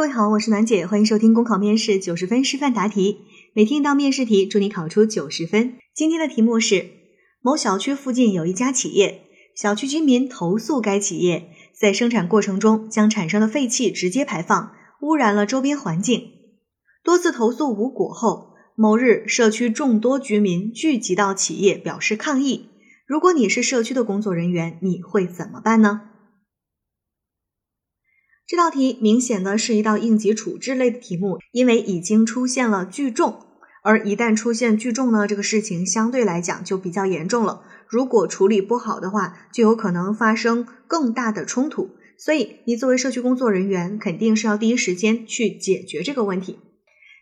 各位好，我是暖姐，欢迎收听公考面试九十分示范答题。每天一道面试题，祝你考出九十分。今天的题目是：某小区附近有一家企业，小区居民投诉该企业在生产过程中将产生的废气直接排放，污染了周边环境。多次投诉无果后，某日社区众多居民聚集到企业表示抗议。如果你是社区的工作人员，你会怎么办呢？这道题明显的是一道应急处置类的题目，因为已经出现了聚众，而一旦出现聚众呢，这个事情相对来讲就比较严重了。如果处理不好的话，就有可能发生更大的冲突。所以，你作为社区工作人员，肯定是要第一时间去解决这个问题。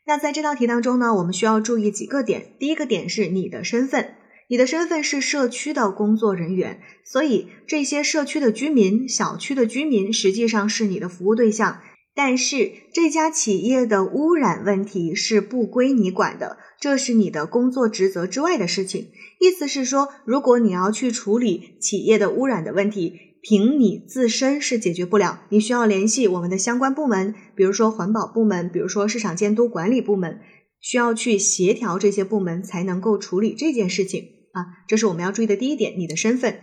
那在这道题当中呢，我们需要注意几个点。第一个点是你的身份。你的身份是社区的工作人员，所以这些社区的居民、小区的居民实际上是你的服务对象。但是这家企业的污染问题是不归你管的，这是你的工作职责之外的事情。意思是说，如果你要去处理企业的污染的问题，凭你自身是解决不了，你需要联系我们的相关部门，比如说环保部门，比如说市场监督管理部门，需要去协调这些部门才能够处理这件事情。啊，这是我们要注意的第一点，你的身份。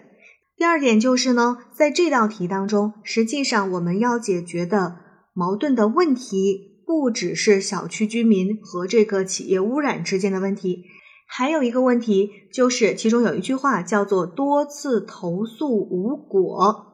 第二点就是呢，在这道题当中，实际上我们要解决的矛盾的问题，不只是小区居民和这个企业污染之间的问题，还有一个问题就是，其中有一句话叫做“多次投诉无果”，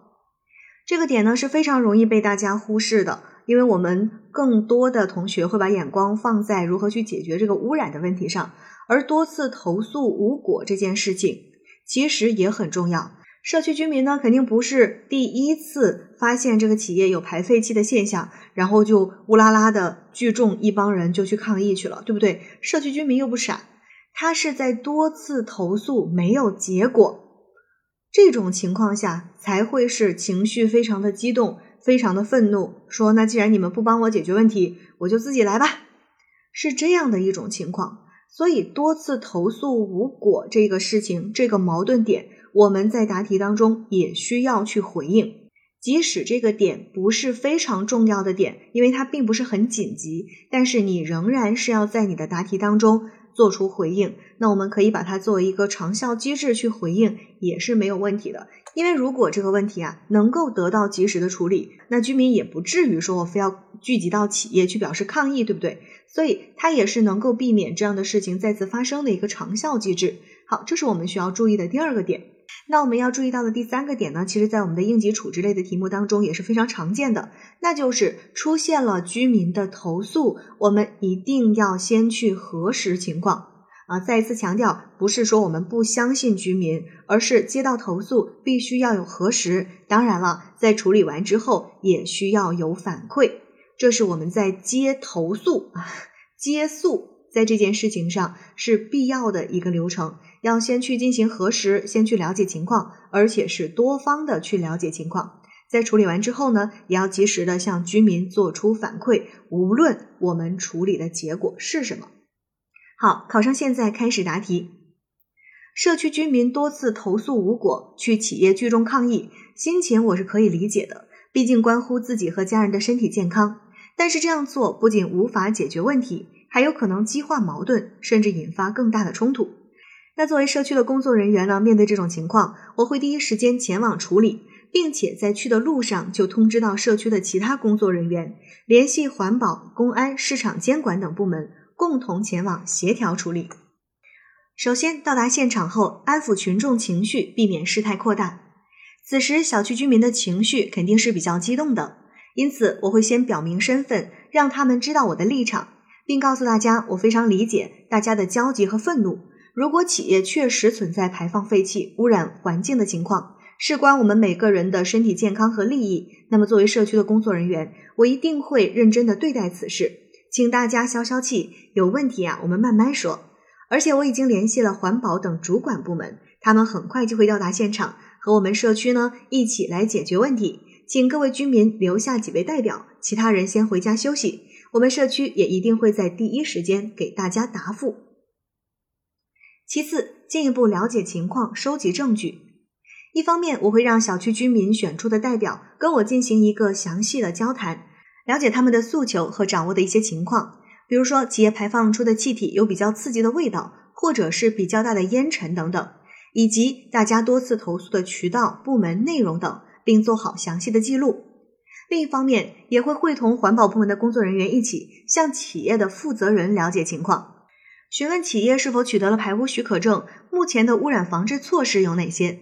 这个点呢是非常容易被大家忽视的，因为我们更多的同学会把眼光放在如何去解决这个污染的问题上。而多次投诉无果这件事情，其实也很重要。社区居民呢，肯定不是第一次发现这个企业有排废气的现象，然后就乌拉拉的聚众一帮人就去抗议去了，对不对？社区居民又不傻，他是在多次投诉没有结果这种情况下，才会是情绪非常的激动，非常的愤怒，说那既然你们不帮我解决问题，我就自己来吧，是这样的一种情况。所以多次投诉无果这个事情，这个矛盾点，我们在答题当中也需要去回应。即使这个点不是非常重要的点，因为它并不是很紧急，但是你仍然是要在你的答题当中做出回应。那我们可以把它作为一个长效机制去回应，也是没有问题的。因为如果这个问题啊能够得到及时的处理，那居民也不至于说我非要聚集到企业去表示抗议，对不对？所以它也是能够避免这样的事情再次发生的一个长效机制。好，这是我们需要注意的第二个点。那我们要注意到的第三个点呢，其实在我们的应急处置类的题目当中也是非常常见的，那就是出现了居民的投诉，我们一定要先去核实情况。啊，再一次强调，不是说我们不相信居民，而是接到投诉必须要有核实。当然了，在处理完之后也需要有反馈，这是我们在接投诉啊、接诉在这件事情上是必要的一个流程。要先去进行核实，先去了解情况，而且是多方的去了解情况。在处理完之后呢，也要及时的向居民做出反馈，无论我们处理的结果是什么。好，考生现在开始答题。社区居民多次投诉无果，去企业聚众抗议，心情我是可以理解的，毕竟关乎自己和家人的身体健康。但是这样做不仅无法解决问题，还有可能激化矛盾，甚至引发更大的冲突。那作为社区的工作人员呢，面对这种情况，我会第一时间前往处理，并且在去的路上就通知到社区的其他工作人员，联系环保、公安、市场监管等部门。共同前往协调处理。首先到达现场后，安抚群众情绪，避免事态扩大。此时小区居民的情绪肯定是比较激动的，因此我会先表明身份，让他们知道我的立场，并告诉大家我非常理解大家的焦急和愤怒。如果企业确实存在排放废气、污染环境的情况，事关我们每个人的身体健康和利益，那么作为社区的工作人员，我一定会认真的对待此事。请大家消消气，有问题啊，我们慢慢说。而且我已经联系了环保等主管部门，他们很快就会到达现场，和我们社区呢一起来解决问题。请各位居民留下几位代表，其他人先回家休息。我们社区也一定会在第一时间给大家答复。其次，进一步了解情况，收集证据。一方面，我会让小区居民选出的代表跟我进行一个详细的交谈。了解他们的诉求和掌握的一些情况，比如说企业排放出的气体有比较刺激的味道，或者是比较大的烟尘等等，以及大家多次投诉的渠道、部门、内容等，并做好详细的记录。另一方面，也会会同环保部门的工作人员一起向企业的负责人了解情况，询问企业是否取得了排污许可证，目前的污染防治措施有哪些。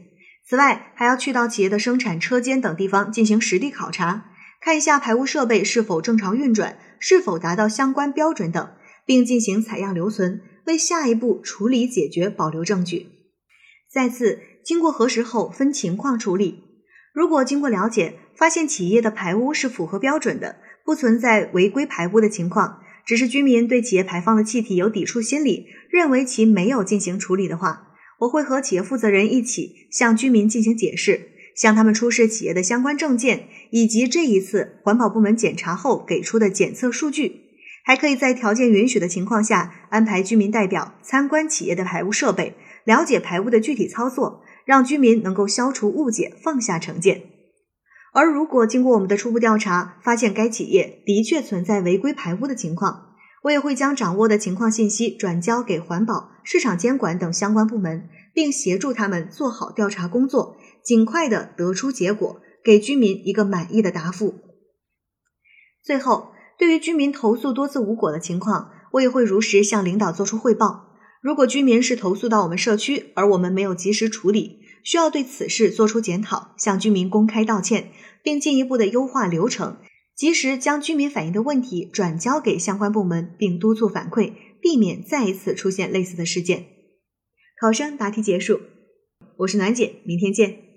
此外，还要去到企业的生产车间等地方进行实地考察。看一下排污设备是否正常运转，是否达到相关标准等，并进行采样留存，为下一步处理解决保留证据。再次经过核实后分情况处理。如果经过了解发现企业的排污是符合标准的，不存在违规排污的情况，只是居民对企业排放的气体有抵触心理，认为其没有进行处理的话，我会和企业负责人一起向居民进行解释。向他们出示企业的相关证件，以及这一次环保部门检查后给出的检测数据，还可以在条件允许的情况下，安排居民代表参观企业的排污设备，了解排污的具体操作，让居民能够消除误解，放下成见。而如果经过我们的初步调查，发现该企业的确存在违规排污的情况，我也会将掌握的情况信息转交给环保、市场监管等相关部门，并协助他们做好调查工作。尽快的得出结果，给居民一个满意的答复。最后，对于居民投诉多次无果的情况，我也会如实向领导作出汇报。如果居民是投诉到我们社区，而我们没有及时处理，需要对此事作出检讨，向居民公开道歉，并进一步的优化流程，及时将居民反映的问题转交给相关部门，并督促反馈，避免再一次出现类似的事件。考生答题结束，我是暖姐，明天见。